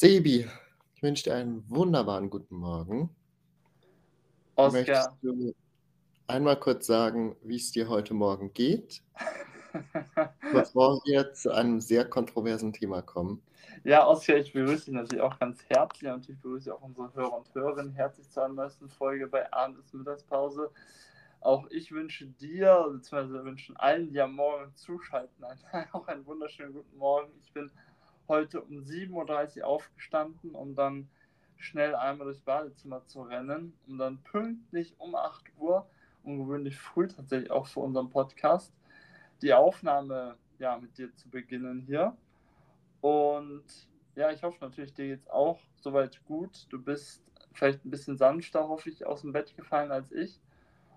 Sebi, ich wünsche dir einen wunderbaren guten Morgen. Möchtest Oscar. du einmal kurz sagen, wie es dir heute Morgen geht, bevor wir zu einem sehr kontroversen Thema kommen? Ja, Oskar, ich begrüße dich natürlich auch ganz herzlich und ich begrüße auch unsere Hörer und Hörerinnen herzlich zur neuesten Folge bei Abend ist Mittagspause. Auch ich wünsche dir, beziehungsweise wünschen allen, die am Morgen zuschalten, einen, auch einen wunderschönen guten Morgen. Ich bin heute um 7.30 Uhr aufgestanden, um dann schnell einmal durchs Badezimmer zu rennen, um dann pünktlich um 8 Uhr, ungewöhnlich früh tatsächlich auch für unseren Podcast, die Aufnahme ja, mit dir zu beginnen hier. Und ja, ich hoffe natürlich, dir geht's auch soweit gut. Du bist vielleicht ein bisschen sanfter, hoffe ich, aus dem Bett gefallen als ich.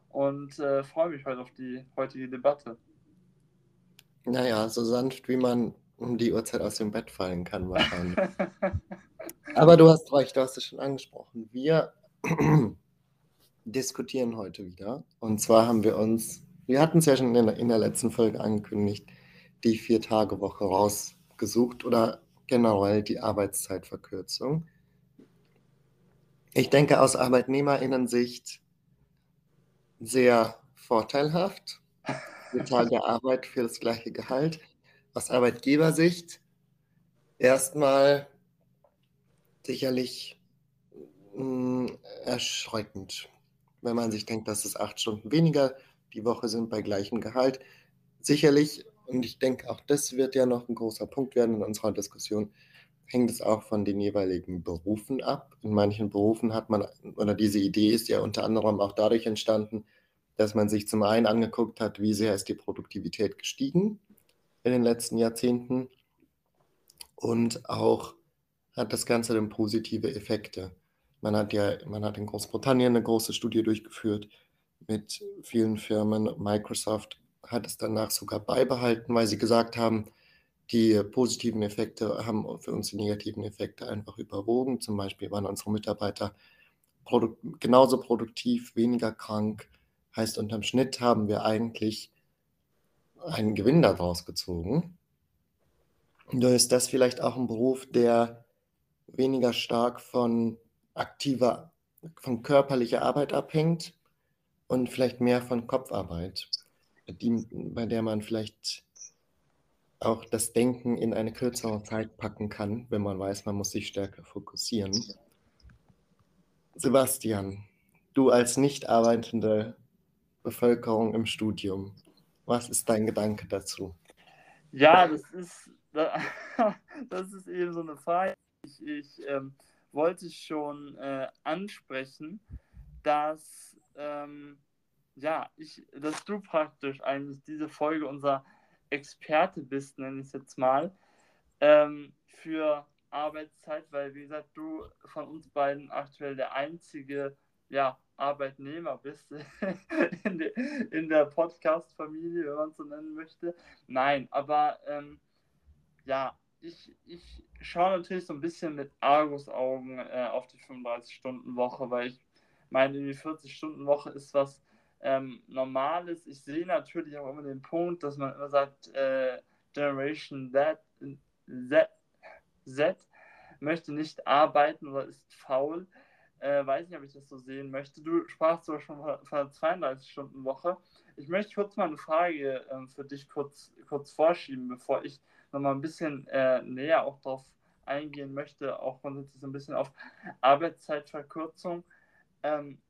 Und äh, freue mich heute auf die heutige Debatte. Naja, so sanft, wie man um die Uhrzeit aus dem Bett fallen kann, wahrscheinlich. Aber du hast recht, du hast es schon angesprochen. Wir diskutieren heute wieder. Und zwar haben wir uns, wir hatten es ja schon in der, in der letzten Folge angekündigt, die Vier-Tage-Woche rausgesucht oder generell die Arbeitszeitverkürzung. Ich denke aus Arbeitnehmerinnensicht sehr vorteilhaft. Vier Tage Arbeit für das gleiche Gehalt. Aus Arbeitgebersicht erstmal sicherlich mh, erschreckend, wenn man sich denkt, dass es acht Stunden weniger die Woche sind bei gleichem Gehalt. Sicherlich, und ich denke, auch das wird ja noch ein großer Punkt werden in unserer Diskussion, hängt es auch von den jeweiligen Berufen ab. In manchen Berufen hat man, oder diese Idee ist ja unter anderem auch dadurch entstanden, dass man sich zum einen angeguckt hat, wie sehr ist die Produktivität gestiegen in den letzten Jahrzehnten und auch hat das Ganze dann positive Effekte. Man hat ja, man hat in Großbritannien eine große Studie durchgeführt mit vielen Firmen. Microsoft hat es danach sogar beibehalten, weil sie gesagt haben, die positiven Effekte haben für uns die negativen Effekte einfach überwogen. Zum Beispiel waren unsere Mitarbeiter produ genauso produktiv, weniger krank. Heißt, unterm Schnitt haben wir eigentlich einen Gewinn daraus gezogen. Nur ist das vielleicht auch ein Beruf, der weniger stark von aktiver, von körperlicher Arbeit abhängt und vielleicht mehr von Kopfarbeit, die, bei der man vielleicht auch das Denken in eine kürzere Zeit packen kann, wenn man weiß, man muss sich stärker fokussieren. Sebastian, du als nicht arbeitende Bevölkerung im Studium, was ist dein Gedanke dazu? Ja, das ist, das ist eben so eine Frage. Ich, ich ähm, wollte schon äh, ansprechen, dass, ähm, ja, ich, dass du praktisch eigentlich diese Folge unser Experte bist, nenne ich es jetzt mal, ähm, für Arbeitszeit, weil, wie gesagt, du von uns beiden aktuell der einzige ja, Arbeitnehmer bist in, de, in der Podcast-Familie, wenn man es so nennen möchte. Nein, aber ähm, ja, ich, ich schaue natürlich so ein bisschen mit Argus-Augen äh, auf die 35-Stunden-Woche, weil ich meine, die 40-Stunden-Woche ist was ähm, Normales. Ich sehe natürlich auch immer den Punkt, dass man immer sagt, äh, Generation Z, Z, Z möchte nicht arbeiten oder ist faul. Äh, weiß nicht, ob ich das so sehen möchte. Du sprachst sogar schon von einer 32-Stunden-Woche. Ich möchte kurz mal eine Frage äh, für dich kurz, kurz vorschieben, bevor ich nochmal ein bisschen äh, näher auch darauf eingehen möchte, auch grundsätzlich so ein bisschen auf Arbeitszeitverkürzung. Ähm,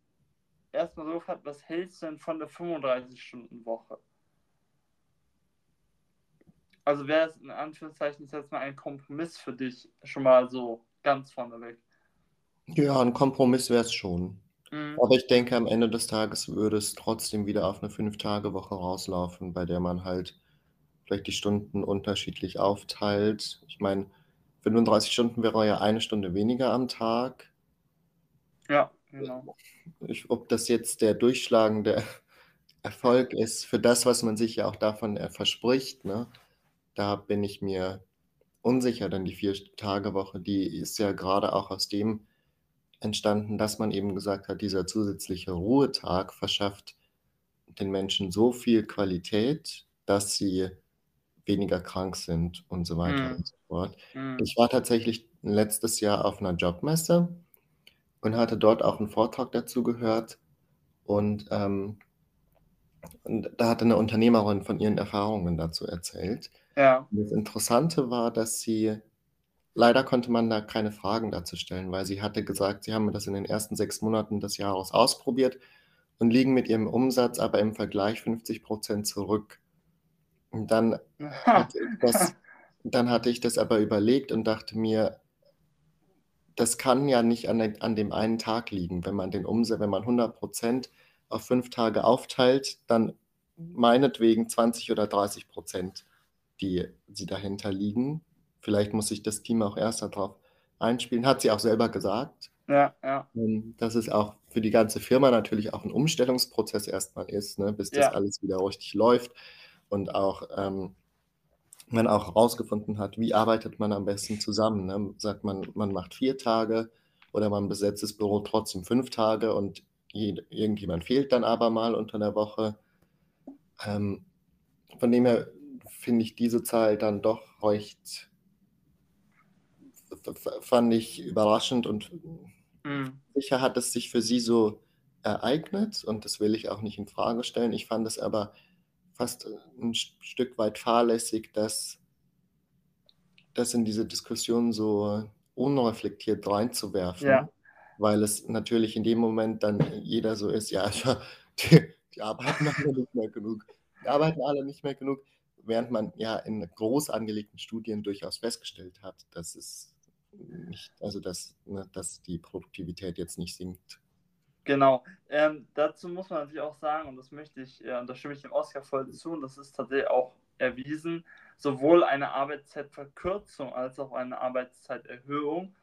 erstmal so, was hältst du denn von der 35-Stunden-Woche? Also wäre es in Anführungszeichen jetzt mal ein Kompromiss für dich, schon mal so ganz vorneweg? Ja, ein Kompromiss wäre es schon. Mhm. Aber ich denke, am Ende des Tages würde es trotzdem wieder auf eine Fünf-Tage-Woche rauslaufen, bei der man halt vielleicht die Stunden unterschiedlich aufteilt. Ich meine, 35 Stunden wäre ja eine Stunde weniger am Tag. Ja, genau. Ich, ob das jetzt der durchschlagende Erfolg ist für das, was man sich ja auch davon äh, verspricht, ne? da bin ich mir unsicher, denn die Vier-Tage-Woche, die ist ja gerade auch aus dem entstanden, dass man eben gesagt hat, dieser zusätzliche Ruhetag verschafft den Menschen so viel Qualität, dass sie weniger krank sind und so weiter Mhm. und so fort. Mhm. Ich war tatsächlich letztes Jahr auf einer Jobmesse und hatte dort auch einen Vortrag dazu gehört und, ähm und da hatte 'ne Unternehmerin von ihren Erfahrungen dazu erzählt. Ja. Das Interessante war, dass sie leider konnte man da keine Fragen dazu stellen, weil sie hatte gesagt, sie haben das in den ersten 6 Monaten des Jahres ausprobiert und liegen mit ihrem Umsatz aber im Vergleich 50% zurück. Und dann hatte ich das dann hatte ich das aber überlegt und dachte mir das kann ja nicht an den an dem einen Tag liegen. Wenn man den Umsa wenn man 100 auf 5 Tage aufteilt, dann meinetwegen 20 oder 30% die die dahinter liegen. Vielleicht muss sich das Team auch erst da drauf einspielen. Hat sie auch selber gesagt. Ja, ja. Ähm, dass es auch für die ganze Firma natürlich auch 'n Umstellungsprozess erst mal ist, ne, bis das Ja. alles wieder richtig läuft und auch, ähm, man auch rausgefunden hat, wie arbeitet man am besten zusammen, ne? Sagt man, man macht 4 Tage oder man besetzt das Büro trotzdem 5 Tage und jed irgendjemand fehlt dann aber mal unter der Woche. Ähm, von dem her finde ich diese Zahl dann doch recht fand ich überraschend und Mhm. sicher hat es sich für sie so ereignet und das will ich auch nicht infrage stellen. Ich fand es aber fast 'n St Stück weit fahrlässig, das das in diese Diskussion so unreflektiert reinzuwerfen, Ja. weil es natürlich in dem Moment dann jeder so ist: „Ja, ja, die die arbeiten alle nicht mehr genug. Die arbeiten alle nicht mehr genug“, während man ja in groß angelegten Studien durchaus festgestellt hat, dass es nicht also, dass ne, dass die Produktivität jetzt nicht sinkt. Genau. Ähm, dazu muss man natürlich auch sagen, und das möchte ich äh, und da stimme ich dem Oskar voll zu, und das ist tatsächlich auch erwiesen, sowohl eine Arbeitszeitverkürzung als auch eine Arbeitszeiterhöhung,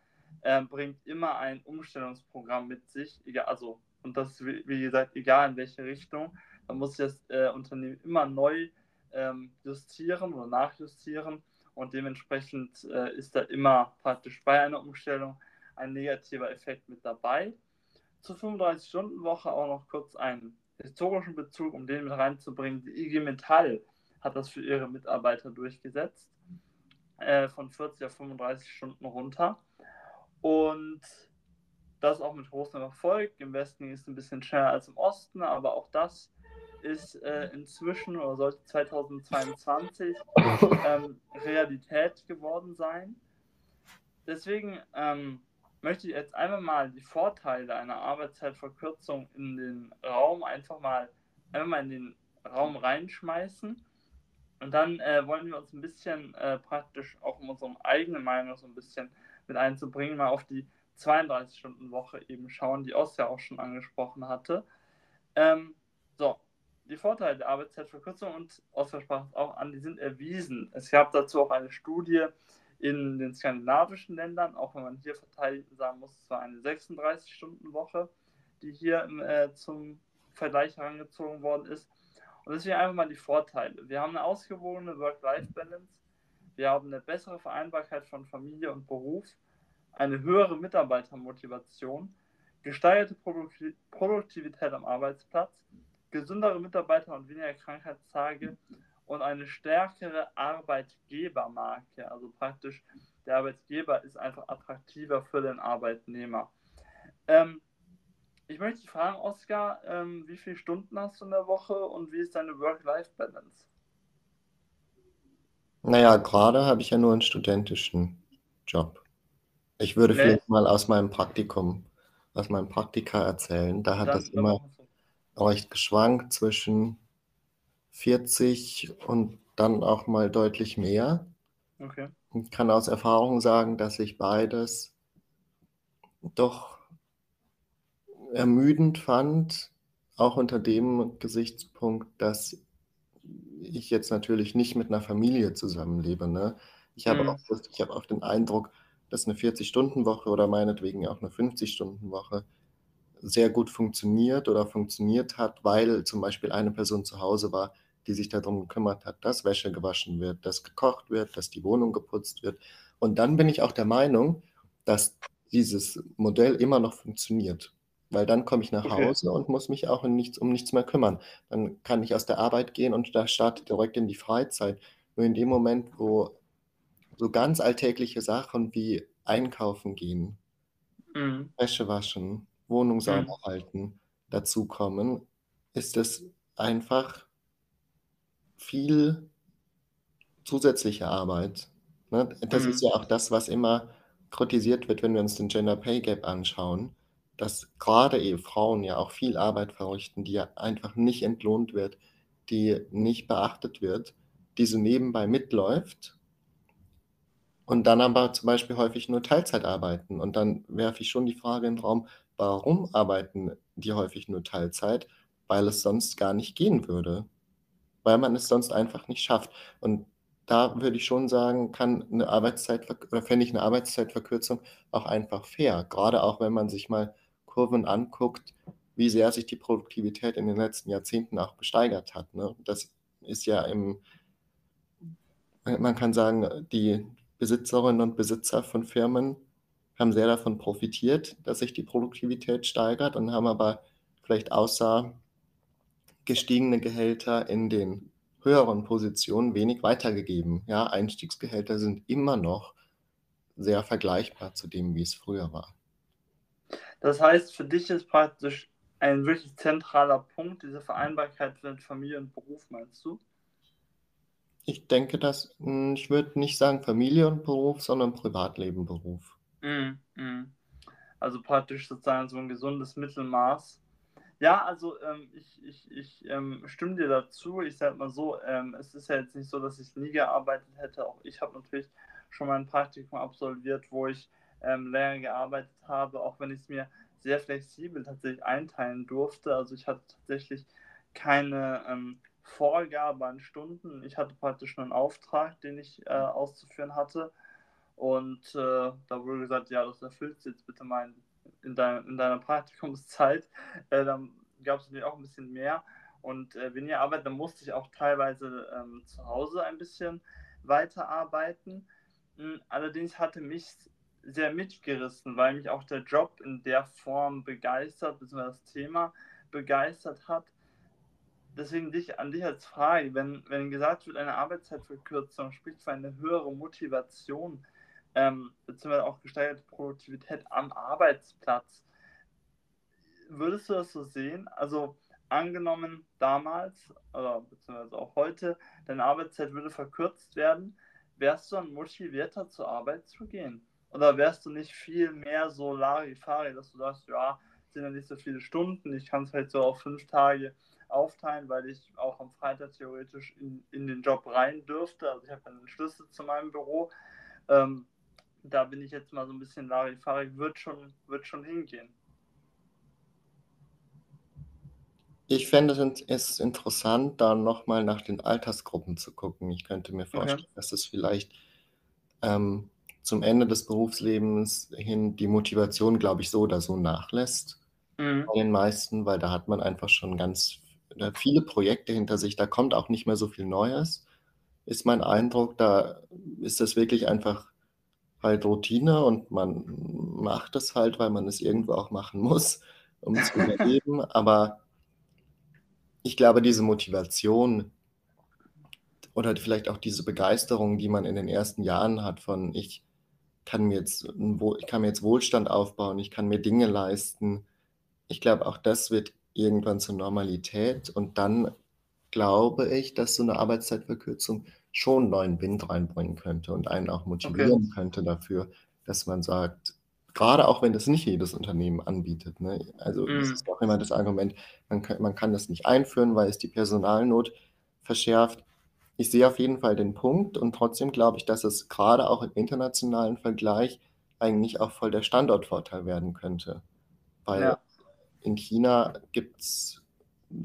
ähm, bringt immer ein Umstellungsprogramm mit sich, egal also und das ist wie wie gesagt, egal in welche Richtung. Da muss das, äh, Unternehmen immer neu, ähm, justieren oder nachjustieren und dementsprechend, äh, ist da immer praktisch bei einer Umstellung ein negativer Effekt mit dabei. Zur 35-Stunden-Woche auch noch kurz einen historischen Bezug, um den mit reinzubringen. Die IG Metall hat das für ihre Mitarbeiter durchgesetzt, äh, von 40 auf 35 Stunden runter. Und das auch mit großem Erfolg. Im Westen ging es 'n bisschen schneller als im Osten, aber auch das ist, äh, inzwischen oder sollte 2022, ähm, Realität geworden sein. Deswegen, ähm, möchte ich jetzt einfach mal die Vorteile einer Arbeitszeitverkürzung in den Raum einfach mal einfach mal in den Raum reinschmeißen. Und dann, äh, wollen wir uns 'n bisschen, äh, praktisch auch um unsere eigene Meinung so 'n bisschen mit einzubringen, mal auf die 32-Stunden-Woche eben schauen, die Oskar auch schon angesprochen hatte. Ähm, so, die Vorteile der Arbeitszeitverkürzung und Oskar sprach es auch an, die sind erwiesen. Es gab dazu auch eine Studie in den skandinavischen Ländern, auch wenn man hier verteidigen sagen muss, es war eine 36-Stunden-Woche, die hier äh, zum Vergleich herangezogen worden ist. Und deswegen einfach mal die Vorteile. Wir haben 'ne ausgewogene Work-Life-Balance. Wir haben 'ne bessere Vereinbarkeit von Familie und Beruf, eine höhere Mitarbeitermotivation, gesteigerte Produkti Produktivität am Arbeitsplatz, gesündere Mitarbeiter und weniger Krankheitstage und eine stärkere Arbeitgebermarke. Also praktisch der Arbeitgeber ist einfach attraktiver für den Arbeitnehmer. Ähm, ich möchte dich fragen, Oskar, ähm, wie viel Stunden hast du in der Woche und wie ist deine Work-Life-Balance? Na ja, grade habe ich ja nur 'n studentischen Job. Ich würde Ne. vielleicht mal aus meinem Praktikum aus meinem Praktika erzählen. Da hat Dann das immer. Recht geschwankt zwischen 40 und dann auch mal deutlich mehr. Okay. Und kann aus Erfahrung sagen, dass ich beides doch ermüdend fand, auch unter dem Gesichtspunkt, dass ich jetzt natürlich nicht mit 'ner Familie zusammenlebe, ne? Ich habe Mhm. auch ich habe auch den Eindruck, dass 'ne 40-Stunden-Woche oder meinetwegen auch 'ne 50-Stunden-Woche sehr gut funktioniert oder funktioniert hat, weil zum Beispiel eine Person zu Hause war, die sich da drum gekümmert hat, dass Wäsche gewaschen wird, dass gekocht wird, dass die Wohnung geputzt wird. Und dann bin ich auch der Meinung, dass dieses Modell immer noch funktioniert, weil dann komme ich nach Okay. Hause und muss mich auch in nichts um nichts mehr kümmern. Dann kann ich aus der Arbeit gehen und da startet direkt in die Freizeit. Nur in dem Moment, wo so ganz alltägliche Sachen wie einkaufen gehen, Mhm. Wäsche waschen, Wohnung sauber Mhm. halten dazukommen, ist es einfach viel zusätzliche Arbeit. Ne? Das ist Mhm. ja auch das, was immer kritisiert wird, wenn wir uns den Gender Pay Gap anschauen, dass gerade eben Frauen ja auch viel Arbeit verrichten, die ja einfach nicht entlohnt wird, die nicht beachtet wird, die so nebenbei mitläuft und dann aber zum Beispiel häufig nur Teilzeit arbeiten. Und dann werfe ich schon die Frage in den Raum, warum arbeiten die häufig nur Teilzeit? Weil es sonst gar nicht gehen würde. Weil man es sonst einfach nicht schafft. Und da würde ich schon sagen, kann eine Arbeitszeitverk oder fände ich eine Arbeitszeitverkürzung auch einfach fair. Gerade auch, wenn man sich mal Kurven anguckt, wie sehr sich die Produktivität in den letzten Jahrzehnten auch gesteigert hat, ne? Das ist ja im man kann sagen, die Besitzerinnen und Besitzer von Firmen haben sehr davon profitiert, dass sich die Produktivität steigert und haben aber vielleicht außer gestiegene Gehälter in den höheren Positionen wenig weitergegeben. Ja, Einstiegsgehälter sind immer noch sehr vergleichbar zu dem, wie es früher war. Das heißt, für dich ist praktisch ein wirklich zentraler Punkt diese Vereinbarkeit mit Familie und Beruf, meinst du? Ich denke, dass hm, ich würde nicht sagen Familie und Beruf, sondern Privatleben, Beruf. Mhm. Mhm. Also praktisch sozusagen so ein gesundes Mittelmaß. Ja, also ähm, ich, ich, ich ähm, stimme dir dazu. Ich sage mal so, ähm, es ist ja jetzt nicht so, dass ich nie gearbeitet hätte. Auch ich habe natürlich schon mal ein Praktikum absolviert, wo ich ähm, länger gearbeitet habe, auch wenn ich es mir sehr flexibel tatsächlich einteilen durfte. Also ich hatte tatsächlich keine ähm, Vorgabe an Stunden. Ich hatte praktisch nur einen Auftrag, den ich äh, auszuführen hatte. Und äh, da wurde gesagt, ja, das erfüllst jetzt bitte mal in, in, dein, in deiner Praktikumszeit. Äh, dann gab es natürlich auch ein bisschen mehr. Und äh, weniger Arbeit, dann musste ich auch teilweise ähm, zu Hause ein bisschen weiterarbeiten. Hm, allerdings hatte mich sehr mitgerissen, weil mich auch der Job in der Form begeistert, beziehungsweise das Thema begeistert hat. Deswegen dich, an dich als Frage, wenn, wenn gesagt wird, eine Arbeitszeitverkürzung spricht für eine höhere Motivation, ähm, beziehungsweise auch gesteigerte Produktivität am Arbeitsplatz, würdest du das so sehen? Also angenommen damals, oder beziehungsweise auch heute, deine Arbeitszeit würde verkürzt werden, wärst du dann motivierter zur Arbeit zu gehen? Oder wärst du nicht viel mehr so Larifari, dass du sagst, ja, sind ja nicht so viele Stunden, ich kann es halt so auf fünf Tage aufteilen, weil ich auch am Freitag theoretisch in, in den Job rein dürfte. Also ich habe einen Schlüssel zu meinem Büro. Ähm, da bin ich jetzt mal so ein bisschen Larifari, wird schon, wird schon hingehen. Ich fände es interessant, da nochmal nach den Altersgruppen zu gucken. Ich könnte mir vorstellen, okay. dass es vielleicht ähm, zum Ende des Berufslebens hin die Motivation, glaube ich, so oder so nachlässt mhm. bei den meisten, weil da hat man einfach schon ganz viele Projekte hinter sich, da kommt auch nicht mehr so viel Neues, ist mein Eindruck. Da ist das wirklich einfach halt Routine und man macht es halt, weil man es irgendwo auch machen muss, um zu überleben. Aber ich glaube, diese Motivation oder vielleicht auch diese Begeisterung, die man in den ersten Jahren hat von ich kann mir jetzt, ich kann mir jetzt Wohlstand aufbauen, ich kann mir Dinge leisten. Ich glaube, auch das wird irgendwann zur Normalität und dann glaube ich, dass so eine Arbeitszeitverkürzung schon neuen Wind reinbringen könnte und einen auch motivieren okay. könnte dafür, dass man sagt, gerade auch wenn das nicht jedes Unternehmen anbietet. Ne? Also mm. das ist auch immer das Argument, man kann, man kann das nicht einführen, weil es die Personalnot verschärft. Ich sehe auf jeden Fall den Punkt und trotzdem glaube ich, dass es gerade auch im internationalen Vergleich eigentlich auch voll der Standortvorteil werden könnte. Weil ja. in China gibt es,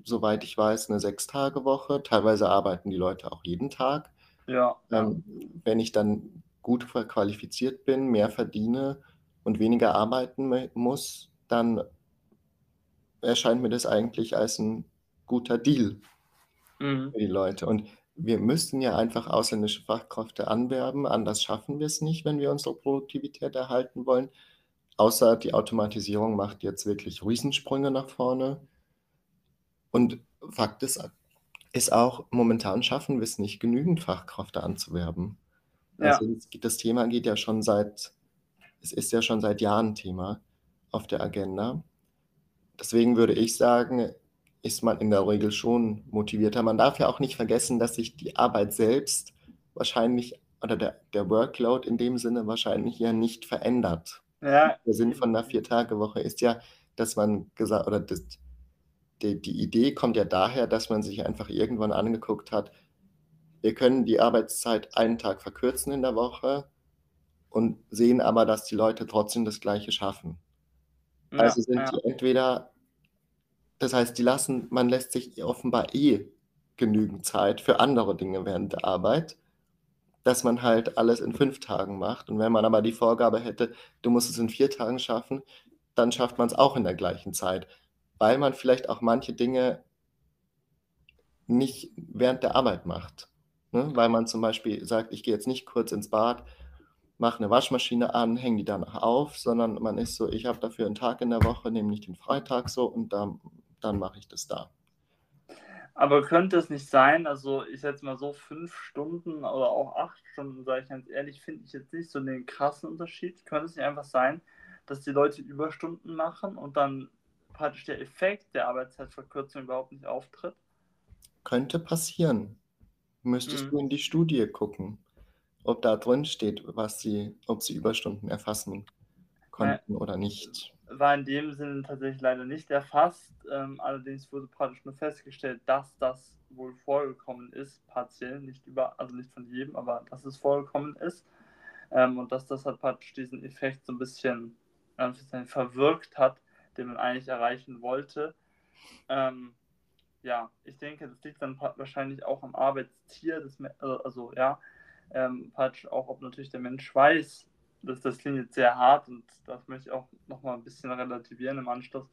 soweit ich weiß, eine Sechstagewoche. Teilweise arbeiten die Leute auch jeden Tag. Ja. Ähm, wenn ich dann gut qualifiziert bin, mehr verdiene und weniger arbeiten muss, dann erscheint mir das eigentlich als ein guter Deal Mhm. für die Leute. Und wir müssten ja einfach ausländische Fachkräfte anwerben. Anders schaffen wir es nicht, wenn wir unsere Produktivität erhalten wollen. Außer die Automatisierung macht jetzt wirklich Riesensprünge nach vorne. Und Fakt ist, ist auch momentan schaffen wir es nicht, genügend Fachkräfte anzuwerben. Ja. Also das Thema geht ja schon seit, es ist ja schon seit Jahren Thema auf der Agenda. Deswegen würde ich sagen, ist man in der Regel schon motivierter. Man darf ja auch nicht vergessen, dass sich die Arbeit selbst wahrscheinlich oder der, der Workload in dem Sinne wahrscheinlich ja nicht verändert. Ja, Der Sinn von einer Vier-Tage-Woche ist ja, dass man gesagt, oder das, die, die Idee kommt ja daher, dass man sich einfach irgendwann angeguckt hat, wir können die Arbeitszeit einen Tag verkürzen in der Woche und sehen aber, dass die Leute trotzdem das Gleiche schaffen. ja, Also sind ja. die entweder, das heißt, die lassen, man lässt sich offenbar eh genügend Zeit für andere Dinge während der Arbeit, dass man halt alles in fünf Tagen macht. Und wenn man aber die Vorgabe hätte, du musst es in vier Tagen schaffen, dann schafft man es auch in der gleichen Zeit, weil man vielleicht auch manche Dinge nicht während der Arbeit macht. Ne? Weil man zum Beispiel sagt, ich gehe jetzt nicht kurz ins Bad, mache eine Waschmaschine an, hänge die danach auf, sondern man ist so, ich habe dafür einen Tag in der Woche, nämlich den Freitag so und dann, dann mache ich das da. Aber könnte es nicht sein, also ich setze mal so fünf Stunden oder auch acht Stunden, sage ich ganz ehrlich, finde ich jetzt nicht so den krassen Unterschied. Könnte es nicht einfach sein, dass die Leute Überstunden machen und dann praktisch der Effekt der Arbeitszeitverkürzung überhaupt nicht auftritt? Könnte passieren. Müsstest Mhm. du in die Studie gucken, ob da drin steht, was sie, ob sie Überstunden erfassen konnten oder nicht. War in dem Sinne tatsächlich leider nicht erfasst. Ähm, allerdings wurde praktisch nur festgestellt, dass das wohl vorgekommen ist, partiell, nicht über, also nicht von jedem, aber dass es vorgekommen ist. Ähm, und dass das halt praktisch diesen Effekt so ein bisschen äh, verwirkt hat, den man eigentlich erreichen wollte. Ähm, ja, ich denke, das liegt dann wahrscheinlich auch am Arbeitstier, des, Me- also, ja, ähm, auch, ob natürlich der Mensch weiß, das, das klingt jetzt sehr hart und das möchte ich auch nochmal ein bisschen relativieren im Anschluss,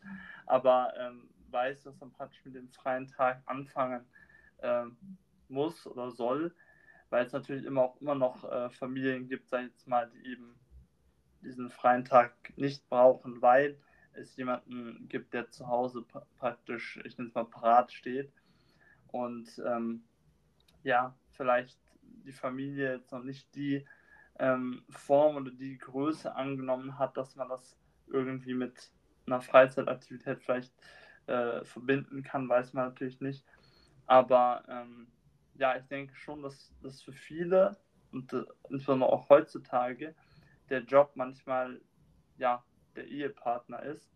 aber ähm, weiß, dass man praktisch mit dem freien Tag anfangen ähm, muss oder soll, weil es natürlich immer auch immer noch äh, Familien gibt, sag ich jetzt mal, die eben diesen freien Tag nicht brauchen, weil es jemanden gibt, der zu Hause pra praktisch, ich nenne es mal, parat steht und ähm, ja, vielleicht die Familie jetzt noch nicht die ähm, Form oder die Größe angenommen hat, dass man das irgendwie mit einer Freizeitaktivität vielleicht äh, verbinden kann, weiß man natürlich nicht. Aber ähm, ja, ich denke schon, dass das für viele und äh, insbesondere auch heutzutage der Job manchmal ja der Ehepartner ist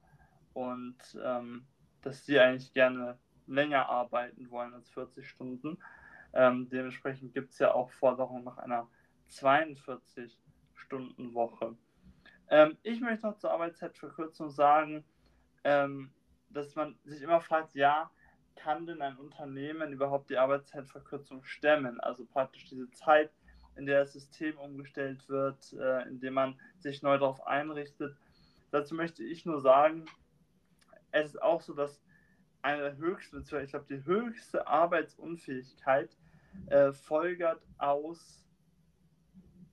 und ähm, dass die eigentlich gerne länger arbeiten wollen als 40 Stunden. Ähm, dementsprechend gibt es ja auch Forderungen nach einer 42-Stunden-Woche. Ähm, ich möchte noch zur Arbeitszeitverkürzung sagen, ähm, dass man sich immer fragt, ja, kann denn ein Unternehmen überhaupt die Arbeitszeitverkürzung stemmen? Also praktisch diese Zeit, in der das System umgestellt wird, äh, in dem man sich neu darauf einrichtet. Dazu möchte ich nur sagen, es ist auch so, dass eine der höchsten, ich glaube, die höchste Arbeitsunfähigkeit äh, folgert aus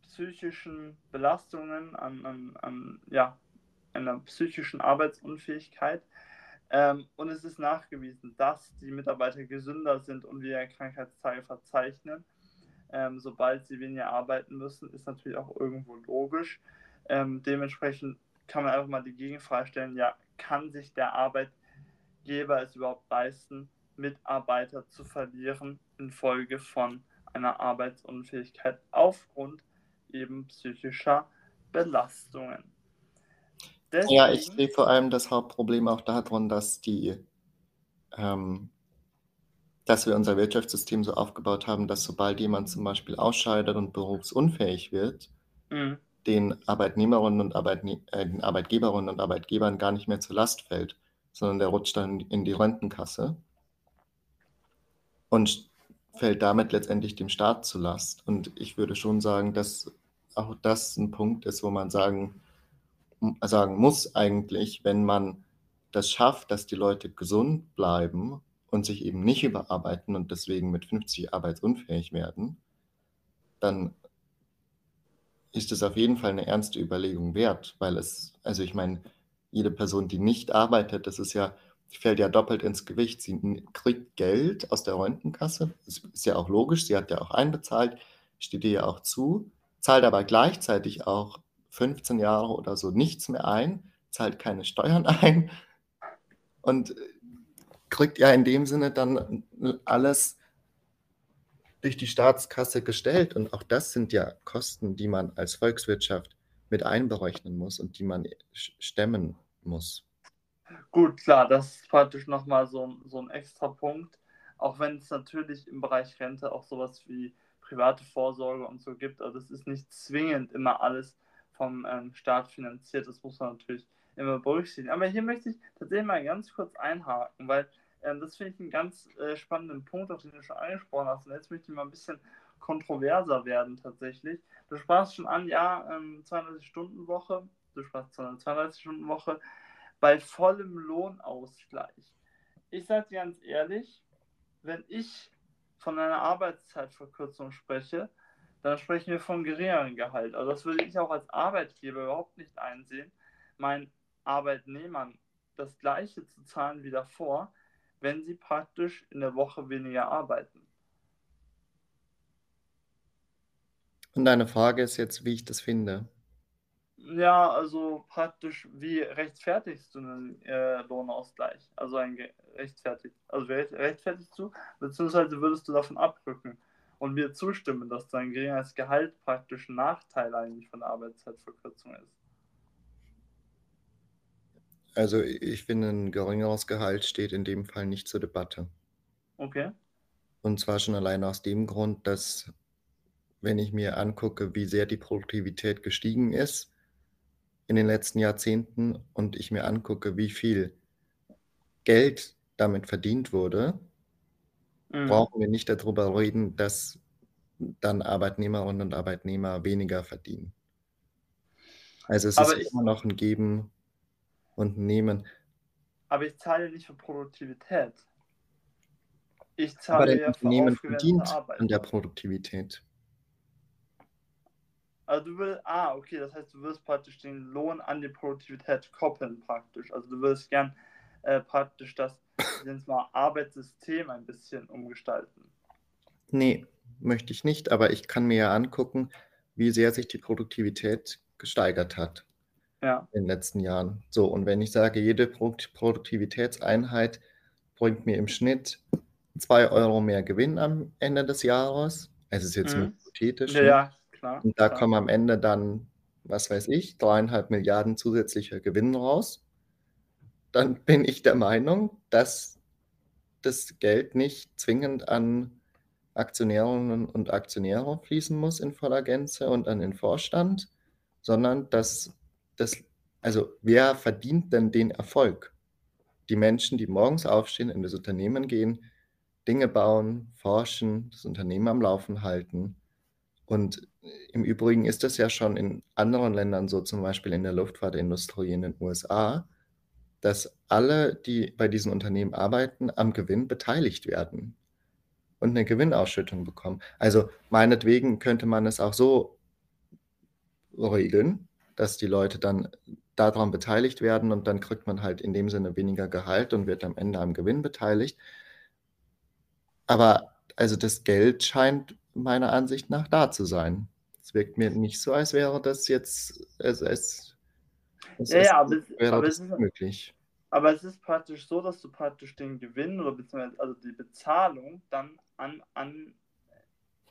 psychischen Belastungen, an, an, an ja, einer psychischen Arbeitsunfähigkeit. Ähm, und es ist nachgewiesen, dass die Mitarbeiter gesünder sind und weniger Krankheitstage verzeichnen. Ähm, sobald sie weniger arbeiten müssen, ist natürlich auch irgendwo logisch. Ähm, dementsprechend kann man einfach mal die Gegenfrage stellen, ja, kann sich der Arbeitgeber es überhaupt leisten, Mitarbeiter zu verlieren infolge von einer Arbeitsunfähigkeit aufgrund eben psychischer Belastungen. Deswegen, ja, ich sehe vor allem das Hauptproblem auch darin, dass die, ähm, dass wir unser Wirtschaftssystem so aufgebaut haben, dass sobald jemand zum Beispiel ausscheidet und berufsunfähig wird, mhm. Den Arbeitnehmerinnen und Arbeitne äh, den Arbeitgeberinnen und Arbeitgebern gar nicht mehr zur Last fällt, sondern der rutscht dann in die Rentenkasse und fällt damit letztendlich dem Staat zur Last. Und ich würde schon sagen, dass auch das ein Punkt ist, wo man sagen, sagen muss eigentlich, wenn man das schafft, dass die Leute gesund bleiben und sich eben nicht überarbeiten und deswegen mit 50 arbeitsunfähig werden, dann ist es auf jeden Fall eine ernste Überlegung wert, weil es, also ich meine, jede Person, die nicht arbeitet, das ist ja fällt ja doppelt ins Gewicht. Sie kriegt Geld aus der Rentenkasse, das ist ja auch logisch, sie hat ja auch einbezahlt, steht ihr ja auch zu, zahlt aber gleichzeitig auch 15 Jahre oder so nichts mehr ein, zahlt keine Steuern ein und kriegt ja in dem Sinne dann alles durch die Staatskasse gestellt. Und auch das sind ja Kosten, die man als Volkswirtschaft mit einberechnen muss und die man stemmen muss. Gut, klar, das ist praktisch nochmal so, so ein extra Punkt. Auch wenn es natürlich im Bereich Rente auch sowas wie private Vorsorge und so gibt. Also es ist nicht zwingend immer alles vom ähm, Staat finanziert. Das muss man natürlich immer berücksichtigen. Aber hier möchte ich tatsächlich mal ganz kurz einhaken, weil ähm, das finde ich einen ganz äh, spannenden Punkt, auf den du schon angesprochen hast. Und jetzt möchte ich mal ein bisschen kontroverser werden tatsächlich. Du sprachst schon an, ja, ähm, 32-Stunden-Woche, du sprachst von einer 32-Stunden-Woche bei vollem Lohnausgleich. Ich sage dir ganz ehrlich, wenn ich von einer Arbeitszeitverkürzung spreche, dann sprechen wir von geringeren Gehalt. Also das würde ich auch als Arbeitgeber überhaupt nicht einsehen, meinen Arbeitnehmern das gleiche zu zahlen wie davor, wenn sie praktisch in der Woche weniger arbeiten. Und deine Frage ist jetzt, wie ich das finde. Ja, also praktisch, wie rechtfertigst du einen äh, Lohnausgleich? Also ein rechtfertigt, also rechtfertigst du, beziehungsweise würdest du davon abrücken und mir zustimmen, dass dein geringeres Gehalt praktisch ein Nachteil eigentlich von der Arbeitszeitverkürzung ist? Also ich finde, ein geringeres Gehalt steht in dem Fall nicht zur Debatte. Okay. Und zwar schon allein aus dem Grund, dass wenn ich mir angucke, wie sehr die Produktivität gestiegen ist in den letzten Jahrzehnten und ich mir angucke, wie viel Geld damit verdient wurde, mhm. brauchen wir nicht darüber reden, dass dann Arbeitnehmerinnen und Arbeitnehmer weniger verdienen. Also es Aber ist immer noch ein Geben und nehmen. Aber ich zahle nicht für Produktivität. Ich zahle ja für Unternehmen verdient Arbeit. an der Produktivität. Also du willst, ah, okay, das heißt, du wirst praktisch den Lohn an die Produktivität koppeln praktisch. Also du wirst gern äh, praktisch das, mal, Arbeitssystem ein bisschen umgestalten. Nee, möchte ich nicht, aber ich kann mir ja angucken, wie sehr sich die Produktivität gesteigert hat ja. in den letzten Jahren. So, und wenn ich sage, jede Produktivitätseinheit bringt mir im Schnitt 2 Euro mehr Gewinn am Ende des Jahres, es ist jetzt mhm. hypothetisch, ja, ne? ja, klar. Und da klar. kommen am Ende dann, was weiß ich, dreieinhalb Milliarden zusätzlicher Gewinn raus, dann bin ich der Meinung, dass das Geld nicht zwingend an Aktionärinnen und Aktionäre fließen muss in voller Gänze und an den Vorstand, sondern dass das, also wer verdient denn den Erfolg? Die Menschen, die morgens aufstehen, in das Unternehmen gehen, Dinge bauen, forschen, das Unternehmen am Laufen halten. Und im Übrigen ist das ja schon in anderen Ländern so, zum Beispiel in der Luftfahrtindustrie in den USA, dass alle, die bei diesen Unternehmen arbeiten, am Gewinn beteiligt werden und eine Gewinnausschüttung bekommen. Also meinetwegen könnte man es auch so regeln, dass die Leute dann daran beteiligt werden und dann kriegt man halt in dem Sinne weniger Gehalt und wird am Ende am Gewinn beteiligt. Aber also das Geld scheint meiner Ansicht nach da zu sein. Es wirkt mir nicht so, als wäre das jetzt es, es, es ja, ja, aber, wäre aber das es ist, möglich. Aber es ist praktisch so, dass du praktisch den Gewinn oder beziehungsweise also die Bezahlung dann an, an,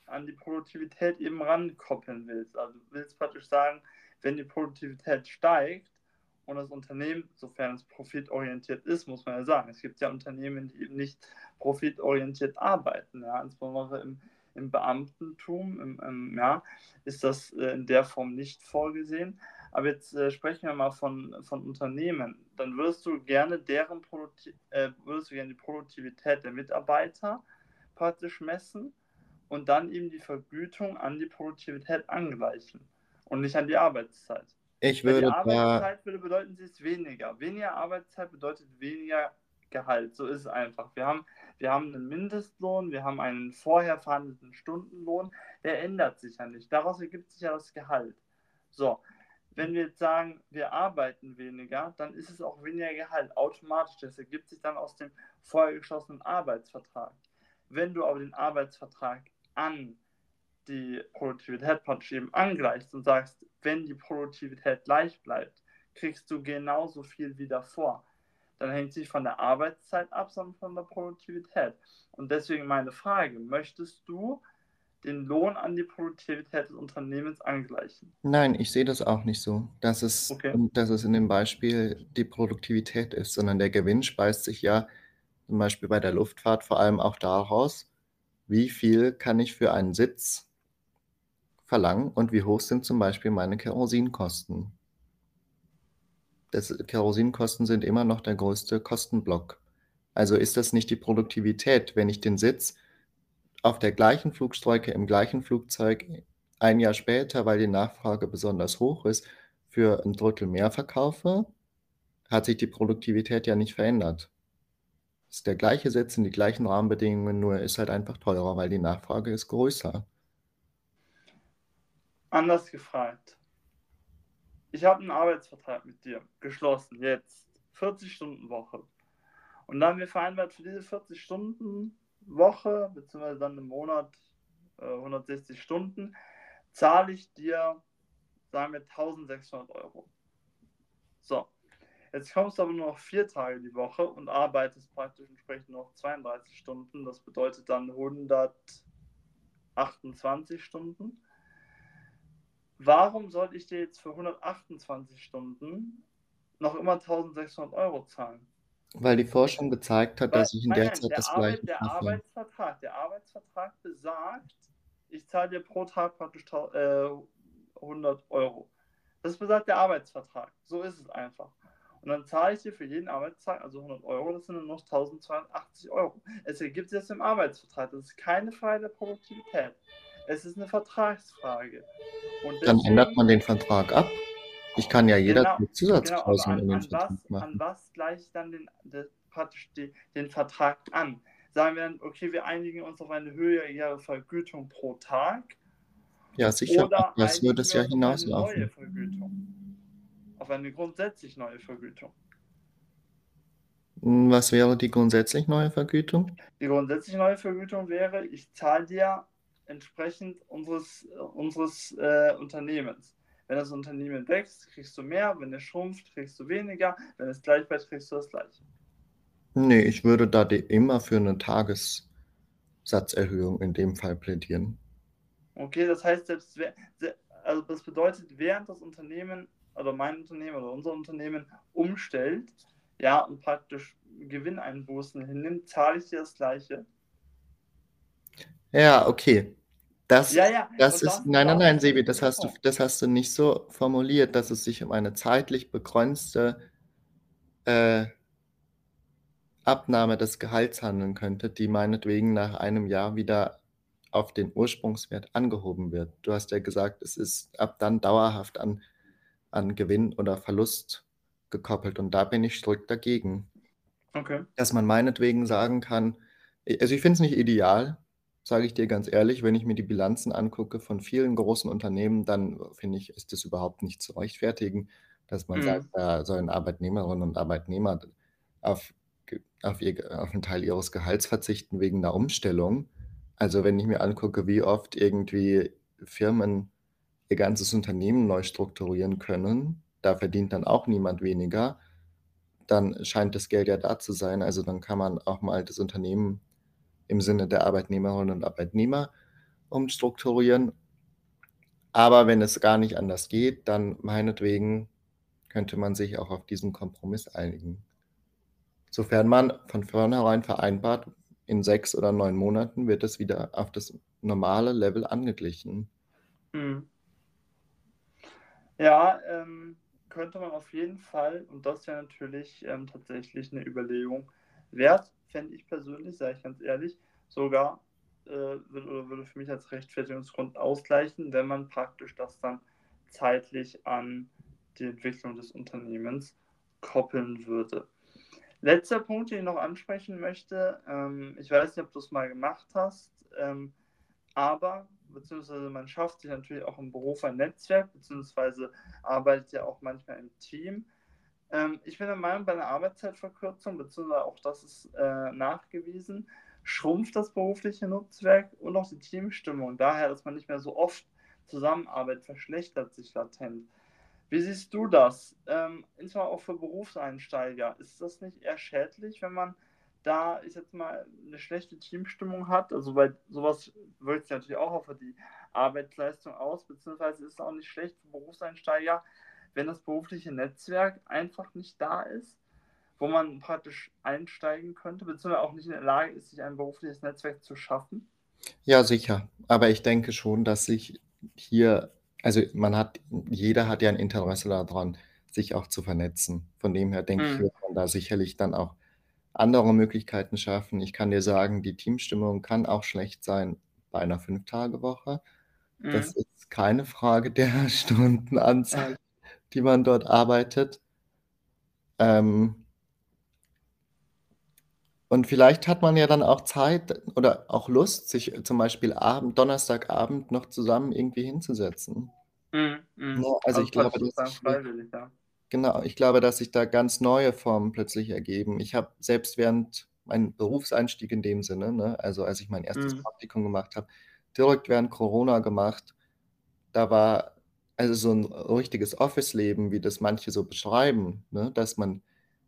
an die Produktivität eben rankoppeln willst. Also du willst praktisch sagen, wenn die Produktivität steigt und das Unternehmen, sofern es profitorientiert ist, muss man ja sagen, es gibt ja Unternehmen, die eben nicht profitorientiert arbeiten, ja, insbesondere im, im Beamtentum, im, im, ja, ist das äh, in der Form nicht vorgesehen. Aber jetzt äh, sprechen wir mal von, von Unternehmen. Dann würdest du gerne deren Produkti äh, würdest du gerne die Produktivität der Mitarbeiter praktisch messen und dann eben die Vergütung an die Produktivität angleichen und nicht an die Arbeitszeit. Ich würde Weil die Arbeitszeit würde bedeuten, sie ist weniger. Weniger Arbeitszeit bedeutet weniger Gehalt. So ist es einfach. Wir haben, wir haben einen Mindestlohn, wir haben einen vorher verhandelten Stundenlohn, der ändert sich ja nicht. Daraus ergibt sich ja das Gehalt. So, wenn wir jetzt sagen, wir arbeiten weniger, dann ist es auch weniger Gehalt automatisch. Das ergibt sich dann aus dem vorher geschlossenen Arbeitsvertrag. Wenn du aber den Arbeitsvertrag an die Produktivität praktisch eben angleichst und sagst, wenn die Produktivität gleich bleibt, kriegst du genauso viel wie davor. Dann hängt sich von der Arbeitszeit ab, sondern von der Produktivität. Und deswegen meine Frage, möchtest du den Lohn an die Produktivität des Unternehmens angleichen? Nein, ich sehe das auch nicht so, dass es, Okay. dass es in dem Beispiel die Produktivität ist, sondern der Gewinn speist sich ja zum Beispiel bei der Luftfahrt vor allem auch daraus, wie viel kann ich für einen Sitz verlangen und wie hoch sind zum Beispiel meine Kerosinkosten. Das, Kerosinkosten sind immer noch der größte Kostenblock. Also ist das nicht die Produktivität, wenn ich den Sitz auf der gleichen Flugstrecke im gleichen Flugzeug ein Jahr später, weil die Nachfrage besonders hoch ist, für ein Drittel mehr verkaufe, hat sich die Produktivität ja nicht verändert. Es ist der gleiche Sitz in die gleichen Rahmenbedingungen, nur ist halt einfach teurer, weil die Nachfrage ist größer. Anders gefragt. Ich habe einen Arbeitsvertrag mit dir geschlossen, jetzt 40 Stunden Woche. Und dann haben wir vereinbart, für diese 40 Stunden Woche, beziehungsweise dann im Monat äh, 160 Stunden, zahle ich dir, sagen wir, 1600 Euro. So, jetzt kommst du aber nur noch vier Tage die Woche und arbeitest praktisch entsprechend noch 32 Stunden. Das bedeutet dann 128 Stunden. Warum sollte ich dir jetzt für 128 Stunden noch immer 1600 Euro zahlen? Weil die Forschung gezeigt hat, Weil, dass ich in der nein, Zeit der, das Arbeit, Gleiche der. Arbeitsvertrag, der Arbeitsvertrag besagt, ich zahle dir pro Tag praktisch tau- äh, 100 Euro. Das besagt der Arbeitsvertrag. So ist es einfach. Und dann zahle ich dir für jeden Arbeitstag, also 100 Euro, das sind dann noch 1280 Euro. Es ergibt sich das im Arbeitsvertrag. Das ist keine Frage der Produktivität. Es ist eine Vertragsfrage. Und Dann ändert deswegen- man den Vertrag ab. Ich kann ja Genau, jederzeit Genau, Zusatzklauseln an, in den an, was, Vertrag an machen. was gleicht dann den, de, praktisch die, den Vertrag an? Sagen wir dann, okay, wir einigen uns auf eine höhere Vergütung pro Tag Ja, sicher, oder das würde es ja uns auf eine neue hinauslaufen. Vergütung? Auf eine grundsätzlich neue Vergütung. Hm, Was wäre die grundsätzlich neue Vergütung? Die grundsätzlich neue Vergütung wäre, ich zahle dir entsprechend unseres, unseres äh, Unternehmens. Wenn das Unternehmen wächst, kriegst du mehr, wenn es schrumpft, kriegst du weniger, wenn es gleich bleibt, kriegst du das gleiche. Nee, ich würde da immer für eine Tagessatzerhöhung in dem Fall plädieren. Okay, das heißt, selbst also das bedeutet, während das Unternehmen oder mein Unternehmen oder unser Unternehmen umstellt, ja, und praktisch Gewinneinbußen hinnimmt, zahle ich dir das gleiche. Ja, okay. Das, Ja, ja. das ist, nein, nein, nein, Sebi, das hast du, das hast du nicht so formuliert, dass es sich um eine zeitlich begrenzte äh, Abnahme des Gehalts handeln könnte, die meinetwegen nach einem Jahr wieder auf den Ursprungswert angehoben wird. Du hast ja gesagt, es ist ab dann dauerhaft an, an Gewinn oder Verlust gekoppelt und da bin ich strikt dagegen Okay. dass man meinetwegen sagen kann, also ich finde es nicht ideal, sage ich dir ganz ehrlich, wenn ich mir die Bilanzen angucke von vielen großen Unternehmen, dann finde ich, ist es überhaupt nicht zu rechtfertigen, dass man Mhm. sagt, da sollen Arbeitnehmerinnen und Arbeitnehmer auf, auf, ihr, auf einen Teil ihres Gehalts verzichten wegen einer Umstellung. Also wenn ich mir angucke, wie oft irgendwie Firmen ihr ganzes Unternehmen neu strukturieren können, da verdient dann auch niemand weniger dann scheint das Geld ja da zu sein. Also dann kann man auch mal das Unternehmen im Sinne der Arbeitnehmerinnen und Arbeitnehmer umstrukturieren. Aber wenn es gar nicht anders geht, dann meinetwegen könnte man sich auch auf diesen Kompromiss einigen. Sofern man von vornherein vereinbart, in sechs oder neun Monaten wird es wieder auf das normale Level angeglichen. Mhm. Ja, ähm, könnte man auf jeden Fall, und das wäre natürlich ähm, tatsächlich eine Überlegung wert, fände ich persönlich, sage ich ganz ehrlich, sogar äh, würde, würde für mich als Rechtfertigungsgrund ausgleichen, wenn man praktisch das dann zeitlich an die Entwicklung des Unternehmens koppeln würde. Letzter Punkt, den ich noch ansprechen möchte, ähm, ich weiß nicht, ob du es mal gemacht hast, ähm, aber beziehungsweise man schafft sich natürlich auch im Beruf ein Netzwerk, beziehungsweise arbeitet ja auch manchmal im Team. Ähm, ich bin der Meinung, bei einer Arbeitszeitverkürzung, beziehungsweise auch das ist äh, nachgewiesen, schrumpft das berufliche Netzwerk und auch die Teamstimmung. Daher, dass man nicht mehr so oft zusammenarbeitet, verschlechtert sich latent. Wie siehst du das? Ähm, insbesondere auch für Berufseinsteiger. Ist das nicht eher schädlich, wenn man da, ich jetzt mal, eine schlechte Teamstimmung hat? Also, weil sowas wirkt sich natürlich auch auf die Arbeitsleistung aus, beziehungsweise ist es auch nicht schlecht für Berufseinsteiger, wenn das berufliche Netzwerk einfach nicht da ist, wo man praktisch einsteigen könnte, beziehungsweise auch nicht in der Lage ist, sich ein berufliches Netzwerk zu schaffen? Ja, sicher. Aber ich denke schon, dass sich hier, also man hat, jeder hat ja ein Interesse daran, sich auch zu vernetzen. Von dem her denke ich, Mhm. wird man da sicherlich dann auch andere Möglichkeiten schaffen. Ich kann dir sagen, die Teamstimmung kann auch schlecht sein bei einer Fünf-Tage-Woche. Das Mhm. ist keine Frage der Stundenanzahl, die man dort arbeitet. Ähm und vielleicht hat man ja dann auch Zeit oder auch Lust, sich zum Beispiel Abend Donnerstagabend noch zusammen irgendwie hinzusetzen. Mhm. Ne, also Also ich glaube, dass freiwillig, ja. genau, ich glaube, dass sich da ganz neue Formen plötzlich ergeben. Ich habe selbst während meinem Berufseinstieg in dem Sinne, ne, also als ich mein erstes Mhm. Praktikum gemacht habe, direkt während Corona gemacht. Da war also so 'n richtiges Office-Leben, wie das manche so beschreiben, ne, dass man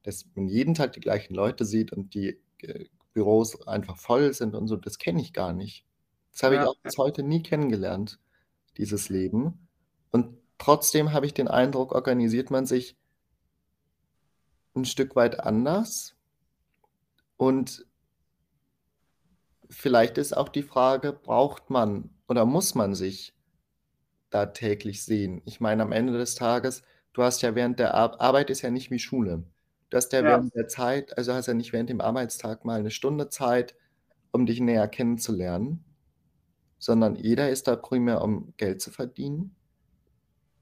dass man jeden Tag die gleichen Leute sieht und die, äh, Büros einfach voll sind und so, das kenne ich gar nicht. Das habe ich Ja, auch ja. bis heute nie kennengelernt, dieses Leben. Und trotzdem habe ich den Eindruck, organisiert man sich 'n Stück weit anders. Und vielleicht ist auch die Frage, braucht man oder muss man sich da täglich sehen? Ich meine, am Ende des Tages, du hast ja während der Ar Arbeit ist ja nicht wie Schule. Du hast ja Ja. während der Zeit also hast ja nicht während dem Arbeitstag mal 'ne Stunde Zeit, um dich näher kennenzulernen, sondern jeder ist da primär, um Geld zu verdienen,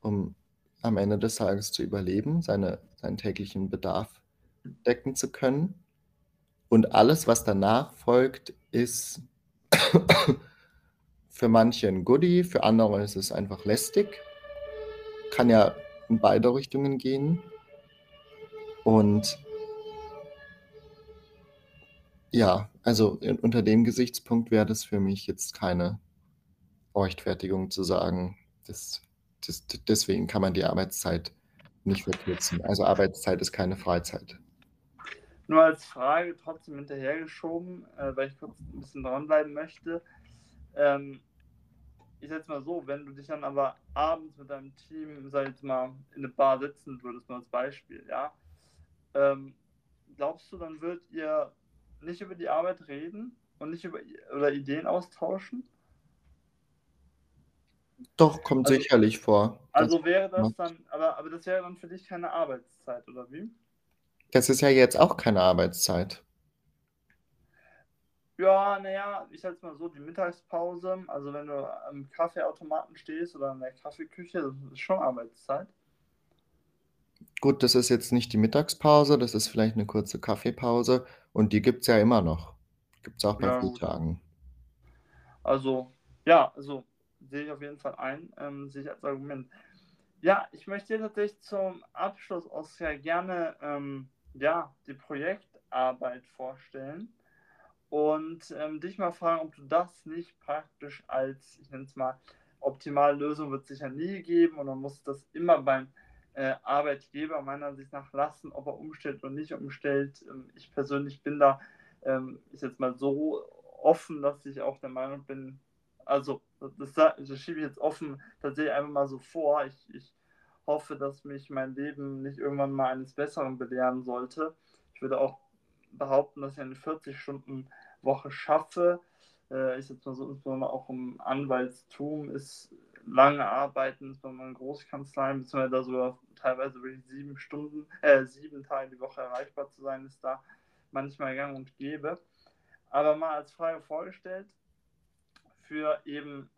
um am Ende des Tages zu überleben, seine seinen täglichen Bedarf decken zu können. Und alles, was danach folgt, ist für manche 'n Goodie, für andere ist es einfach lästig. Kann ja in beide Richtungen gehen. Und ja, also unter dem Gesichtspunkt wäre das für mich jetzt keine Rechtfertigung zu sagen, das das deswegen kann man die Arbeitszeit nicht verkürzen. Also, Arbeitszeit ist keine Freizeit. Nur als Frage trotzdem hinterhergeschoben, äh, weil ich kurz 'n bisschen dranbleiben möchte. Ähm, ich jetzt mal so, wenn du dich dann aber abends mit deinem Team, sage ich jetzt mal, in 'ne Bar setzen würdest, nur als Beispiel, ja? Ähm, glaubst du, dann würdet ihr nicht über die Arbeit reden und nicht über oder Ideen austauschen? Doch, kommt Also sicherlich vor. Also wäre das dann aber aber das wäre dann für dich keine Arbeitszeit, oder wie? Das ist ja jetzt auch keine Arbeitszeit. Ja, na ja, ich sage jetzt mal so, die Mittagspause, also wenn du am Kaffeeautomaten stehst oder in der Kaffeeküche, das ist schon Arbeitszeit. Gut, das ist jetzt nicht die Mittagspause, das ist vielleicht 'ne kurze Kaffeepause und die gibt's ja immer noch. Gibt's auch bei Ja, gut. Frühtagen. Also, ja, also sehe ich auf jeden Fall ein, ähm, sehe ich als Argument. Ja, ich möchte dir tatsächlich zum Abschluss auch sehr gerne, ähm, ja, die Projektarbeit vorstellen und, ähm, dich mal fragen, ob du das nicht praktisch als, ich nenne es mal optimale Lösung wird's sicher nie geben und man muss das immer beim, äh, Arbeitgeber meiner Ansicht nach lassen, ob er umstellt oder nicht umstellt. Ähm, ich persönlich bin da, ähm, sage jetzt mal so offen, dass ich auch der Meinung bin also, das das schiebe ich jetzt offen tatsächlich einfach mal so vor. Ich ich hoffe, dass mich mein Leben nicht irgendwann mal eines Besseren belehren sollte. Ich würde auch behaupten, dass ich eine 40-Stunden-Woche schaffe. Äh, ich jetzt mal so, insbesondere auch im Anwaltstum ist lange Arbeiten, insbesondere in Großkanzleien, beziehungsweise da sogar teilweise wirklich 7 Stunden äh, 7 Tage die Woche erreichbar zu sein, ist da manchmal gang und gäbe. Aber mal als Frage vorgestellt, für eben,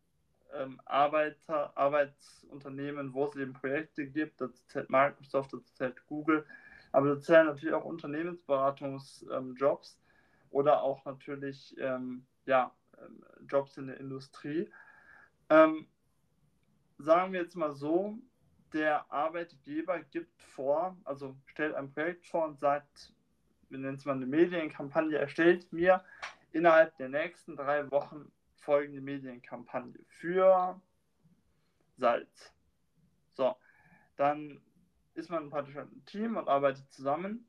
ähm, Arbeiter Arbeitsunternehmen, wo es eben Projekte gibt, dazu zählt Microsoft, dazu zählt Google, aber dazu zählen natürlich auch Unternehmensberatungs ähm, oder auch natürlich, ähm, ja, ähm, Jobs in der Industrie. Ähm, sagen wir jetzt mal so, der Arbeitgeber gibt vor, also stellt ein Projekt vor und sagt, wir nennen es mal eine Medienkampagne, erstellt mir innerhalb der nächsten drei Wochen folgende Medienkampagne für Salz. So, dann ist man praktisch ein Team und arbeitet zusammen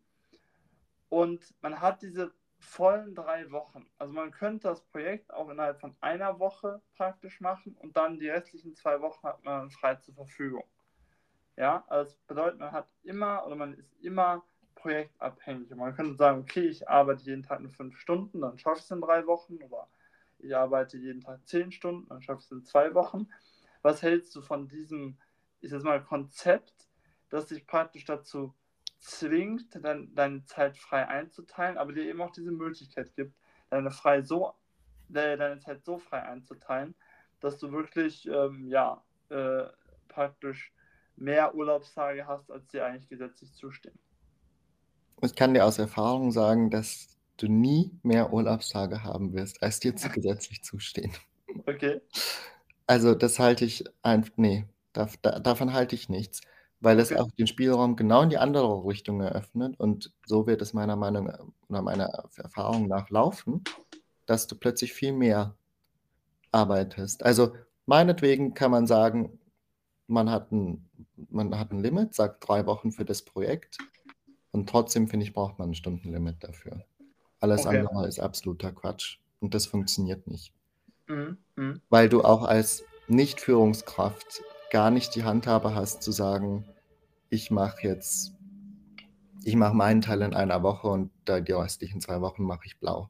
und man hat diese vollen drei Wochen. Also man könnte das Projekt auch innerhalb von einer Woche praktisch machen und dann die restlichen zwei Wochen hat man frei zur Verfügung. Ja, also das bedeutet, man hat immer oder man ist immer projektabhängig. Und man könnte sagen, okay, ich arbeite jeden Tag nur fünf Stunden, dann schaffe ich es in drei Wochen, oder ich arbeite jeden Tag zehn Stunden, dann schaffe ich es in zwei Wochen. Was hältst du von diesem, ich sag mal, Konzept, das dich praktisch dazu zwingt, dein, deine Zeit frei einzuteilen, aber dir eben auch diese Möglichkeit gibt, deine, frei so, deine Zeit so frei einzuteilen, dass du wirklich ähm, ja, äh, praktisch mehr Urlaubstage hast, als dir eigentlich gesetzlich zustehen. Ich kann dir aus Erfahrung sagen, dass du nie mehr Urlaubstage haben wirst, als dir zu gesetzlich zustehen. Okay. Also das halte ich einfach, nee, da, da, davon halte ich nichts weil es Okay. auch den Spielraum genau in die andere Richtung eröffnet und so wird es meiner Meinung oder meiner Erfahrung nach laufen, dass du plötzlich viel mehr arbeitest. Also meinetwegen kann man sagen, man hat ein, man hat ein Limit, sagt drei Wochen für das Projekt und trotzdem finde ich, braucht man ein Stundenlimit dafür. Alles Okay. andere ist absoluter Quatsch und das funktioniert nicht. Mhm. Mhm. Weil du auch als Nicht-Führungskraft gar nicht die Handhabe hast zu sagen, ich mache jetzt, ich mache meinen Teil in einer Woche und die restlichen zwei Wochen mache ich blau.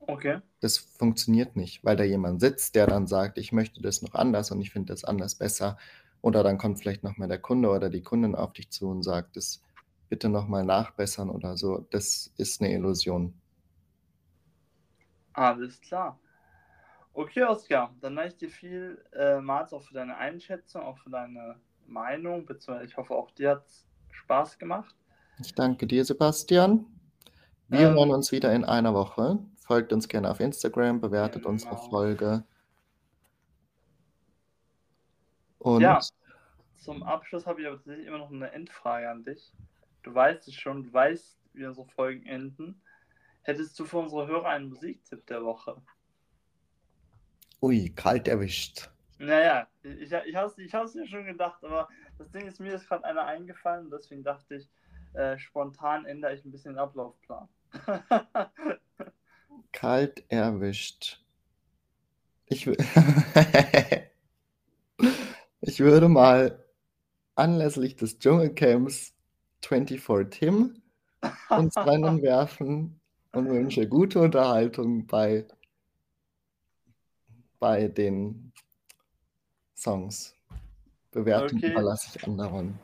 Okay. Das funktioniert nicht, weil da jemand sitzt, der dann sagt, ich möchte das noch anders und ich finde das anders besser. Oder dann kommt vielleicht nochmal der Kunde oder die Kundin auf dich zu und sagt, das bitte nochmal nachbessern oder so. Das ist eine Illusion. Alles klar. Okay, Oskar, dann danke ich dir vielmals äh, auch für deine Einschätzung, auch für deine Meinung, beziehungsweise ich hoffe, auch dir hat es Spaß gemacht. Ich danke dir, Sebastian. Wir ähm, hören uns wieder in einer Woche. Folgt uns gerne auf Instagram, bewertet genau. unsere Folge. Und ja, zum Abschluss habe ich aber tatsächlich immer noch eine Endfrage an dich. Du weißt es schon, du weißt, wie unsere Folgen enden. Hättest du für unsere Hörer einen Musiktipp der Woche? Ui, kalt erwischt. Naja, ich, ich habe es ich mir schon gedacht, aber das Ding ist, mir ist gerade einer eingefallen deswegen dachte ich, äh, spontan ändere ich ein bisschen den Ablaufplan. Kalt erwischt. Ich, ich würde mal anlässlich des Dschungelcamps 24 Tim ins Rennen werfen und wünsche gute Unterhaltung bei, bei den Songs. Bewertung Okay. überlasse ich anderen.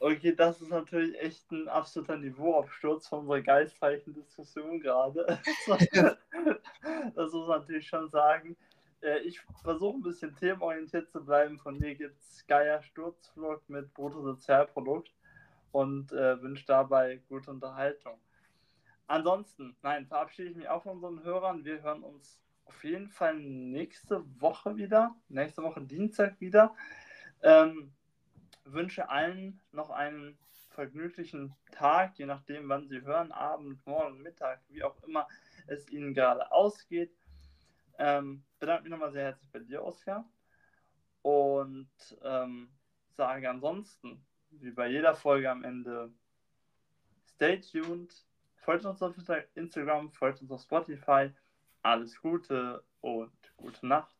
Okay, das ist natürlich echt ein absoluter Niveauabsturz von unserer geistreichen Diskussion gerade. das muss man natürlich schon sagen. Äh, Ich versuche ein bisschen themenorientiert zu bleiben. Von mir gibt es Geier Sturzflug mit Bruttosozialprodukt und äh, wünsche dabei gute Unterhaltung. Ansonsten, nein, verabschiede ich mich auch von unseren Hörern. Wir hören uns auf jeden Fall nächste Woche wieder, nächste Woche Dienstag wieder. Ähm, wünsche allen noch einen vergnüglichen Tag, je nachdem, wann Sie hören, Abend, Morgen, Mittag, wie auch immer es Ihnen gerade ausgeht. Ähm, bedanke mich nochmal sehr herzlich bei dir, Oskar. Und ähm, sage ansonsten, wie bei jeder Folge am Ende, stay tuned, folgt uns auf Instagram, folgt uns auf Spotify. Alles Gute und gute Nacht.